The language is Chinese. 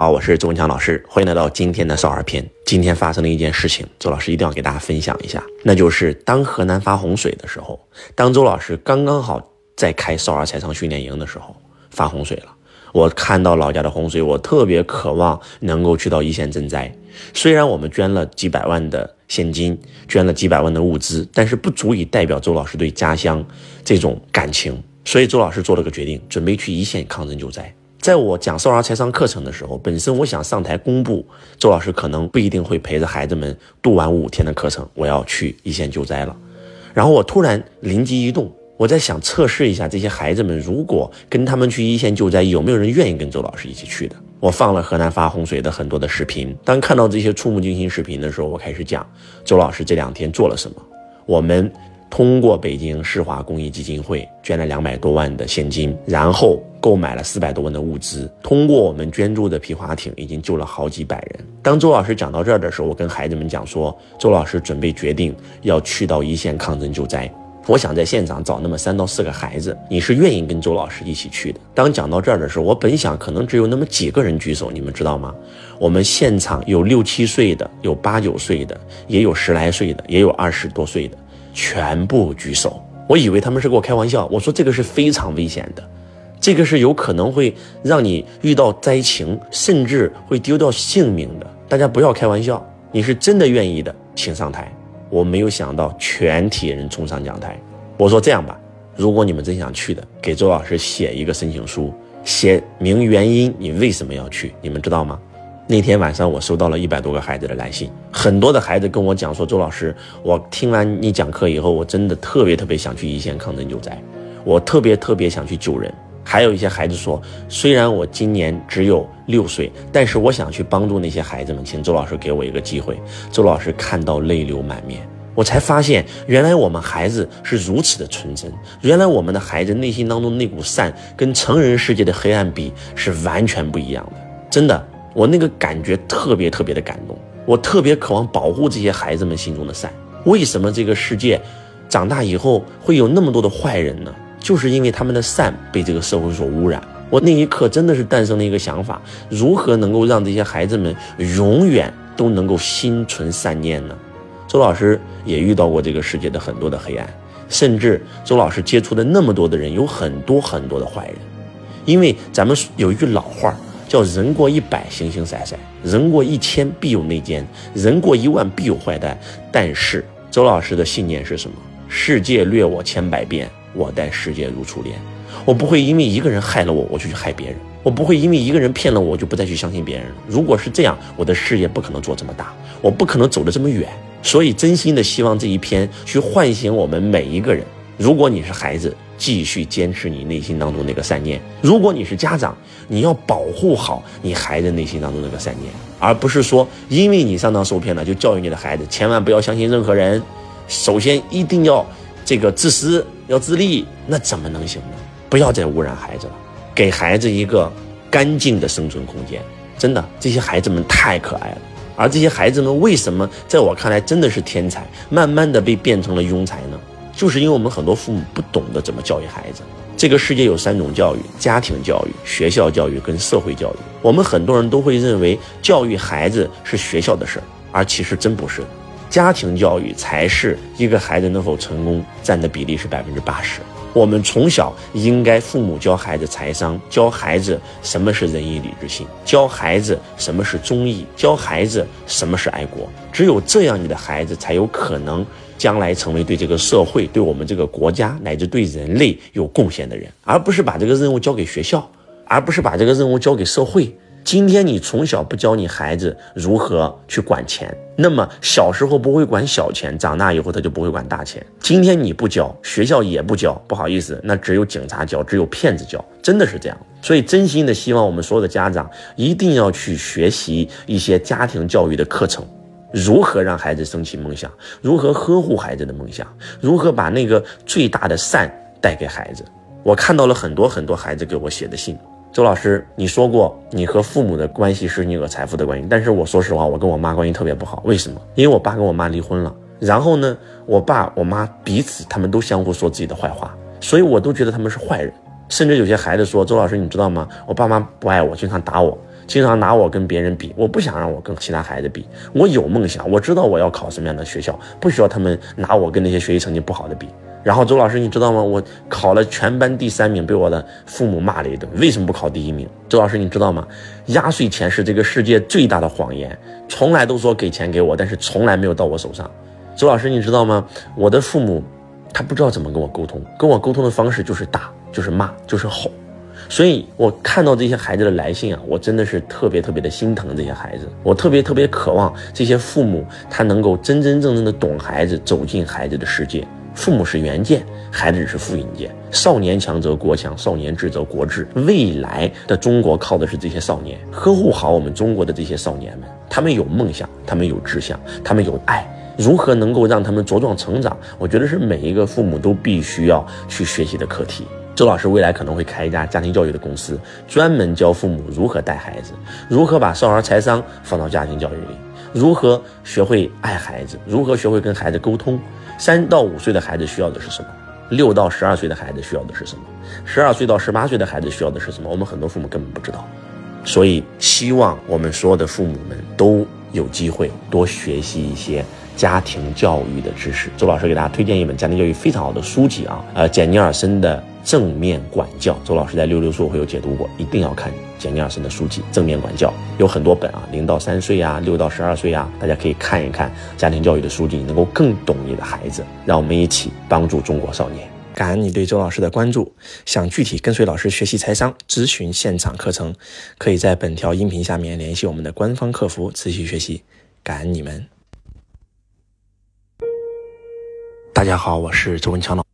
好，我是周文强老师，欢迎来到今天的少儿篇。今天发生了一件事情，周老师一定要给大家分享一下，那就是当河南发洪水的时候，当周老师刚刚好在开少儿财商训练营的时候，发洪水了。我看到老家的洪水，我特别渴望能够去到一线赈灾。虽然我们捐了几百万的现金，捐了几百万的物资，但是不足以代表周老师对家乡这种感情。所以周老师做了个决定，准备去一线抗震救灾。在我讲少儿财商课程的时候，本身我想上台公布，周老师可能不一定会陪着孩子们度完五天的课程，我要去一线救灾了。然后我突然灵机一动，我在想测试一下这些孩子们，如果跟他们去一线救灾，有没有人愿意跟周老师一起去的？我放了河南发洪水的很多的视频，当看到这些触目惊心视频的时候，我开始讲周老师这两天做了什么。我们。通过北京世华公益基金会捐了两百多万的现金，然后购买了四百多万的物资。通过我们捐助的皮划艇，已经救了好几百人。当周老师讲到这儿的时候，我跟孩子们讲说，周老师准备决定要去到一线抗震救灾。我想在现场找那么三到四个孩子，你是愿意跟周老师一起去的。当讲到这儿的时候，我本想可能只有那么几个人举手，你们知道吗？我们现场有六七岁的，有八九岁的，也有十来岁的，也有二十多岁的。全部举手，我以为他们是跟我开玩笑。我说这个是非常危险的，这个是有可能会让你遇到灾情，甚至会丢掉性命的。大家不要开玩笑，你是真的愿意的，请上台。我没有想到全体人冲上讲台。我说这样吧，如果你们真想去的，给周老师写一个申请书，写明原因，你为什么要去？你们知道吗？那天晚上，我收到了一百多个孩子的来信，很多的孩子跟我讲说：“周老师，我听完你讲课以后，我真的特别特别想去一线抗震救灾，我特别特别想去救人。”还有一些孩子说：“虽然我今年只有六岁，但是我想去帮助那些孩子们，请周老师给我一个机会。”周老师看到泪流满面，我才发现原来我们孩子是如此的纯真，原来我们的孩子内心当中那股善跟成人世界的黑暗比是完全不一样的，真的。我那个感觉特别特别的感动，我特别渴望保护这些孩子们心中的善。为什么这个世界长大以后会有那么多的坏人呢？就是因为他们的善被这个社会所污染。我那一刻真的是诞生了一个想法：如何能够让这些孩子们永远都能够心存善念呢？周老师也遇到过这个世界的很多的黑暗，甚至周老师接触的那么多的人，有很多很多的坏人。因为咱们有一句老话。叫人过一百，形形色色；人过一千，必有内奸；人过一万，必有坏蛋。但是周老师的信念是什么？世界虐我千百遍，我待世界如初恋。我不会因为一个人害了我，我就去害别人；我不会因为一个人骗了我，我就不再去相信别人。如果是这样，我的事业不可能做这么大，我不可能走得这么远。所以，真心的希望这一篇去唤醒我们每一个人。如果你是孩子，继续坚持你内心当中那个善念；如果你是家长，你要保护好你孩子内心当中那个善念，而不是说因为你上当受骗了就教育你的孩子千万不要相信任何人。首先一定要这个自私，要自立，那怎么能行呢？不要再污染孩子了，给孩子一个干净的生存空间。真的，这些孩子们太可爱了，而这些孩子们为什么在我看来真的是天才，慢慢的被变成了庸才呢？就是因为我们很多父母不懂得怎么教育孩子。这个世界有三种教育：家庭教育、学校教育跟社会教育。我们很多人都会认为教育孩子是学校的事儿，而其实真不是。家庭教育才是一个孩子能否成功占的比例是百分之八十。我们从小应该父母教孩子财商，教孩子什么是仁义礼智信，教孩子什么是忠义，教孩子什么是爱国。只有这样，你的孩子才有可能。将来成为对这个社会、对我们这个国家乃至对人类有贡献的人，而不是把这个任务交给学校，而不是把这个任务交给社会。今天你从小不教你孩子如何去管钱，那么小时候不会管小钱，长大以后他就不会管大钱。今天你不教，学校也不教，不好意思，那只有警察教，只有骗子教，真的是这样。所以真心的希望我们所有的家长一定要去学习一些家庭教育的课程。如何让孩子升起梦想？如何呵护孩子的梦想？如何把那个最大的善带给孩子？我看到了很多很多孩子给我写的信。周老师，你说过你和父母的关系是你和财富的关系，但是我说实话，我跟我妈关系特别不好。为什么？因为我爸跟我妈离婚了。然后呢，我爸我妈彼此他们都相互说自己的坏话，所以我都觉得他们是坏人。甚至有些孩子说：“周老师，你知道吗？我爸妈不爱我，经常打我。”经常拿我跟别人比。我不想让我跟其他孩子比，我有梦想，我知道我要考什么样的学校，不需要他们拿我跟那些学习成绩不好的比。然后周老师，你知道吗？我考了全班第三名，被我的父母骂了一顿。为什么不考第一名？周老师，你知道吗？压岁钱是这个世界最大的谎言，从来都说给钱给我，但是从来没有到我手上。周老师，你知道吗？我的父母，他不知道怎么跟我沟通，跟我沟通的方式就是打，就是骂，就是吼。所以我看到这些孩子的来信啊，我真的是特别特别的心疼这些孩子。我特别特别渴望这些父母他能够真真正正的懂孩子，走进孩子的世界。父母是原件，孩子只是复印件。少年强则国强，少年智则国智。未来的中国靠的是这些少年，呵护好我们中国的这些少年们。他们有梦想，他们有志向，他们有爱。如何能够让他们茁壮成长？我觉得是每一个父母都必须要去学习的课题。周老师未来可能会开一家家庭教育的公司，专门教父母如何带孩子，如何把少儿财商放到家庭教育里，如何学会爱孩子，如何学会跟孩子沟通。三到五岁的孩子需要的是什么？六到十二岁的孩子需要的是什么？十二岁到十八岁的孩子需要的是什么？我们很多父母根本不知道，所以希望我们所有的父母们都有机会多学习一些家庭教育的知识。周老师给大家推荐一本家庭教育非常好的书籍啊，呃，简尼尔森的。正面管教，周老师在六六书会有解读过，一定要看简尼尔森的书籍《正面管教》，有很多本啊，零到三岁啊，六到十二岁啊，大家可以看一看家庭教育的书籍，能够更懂你的孩子。让我们一起帮助中国少年。感恩你对周老师的关注，想具体跟随老师学习财商、咨询现场课程，可以在本条音频下面联系我们的官方客服持续学习。感恩你们。大家好，我是周文强老。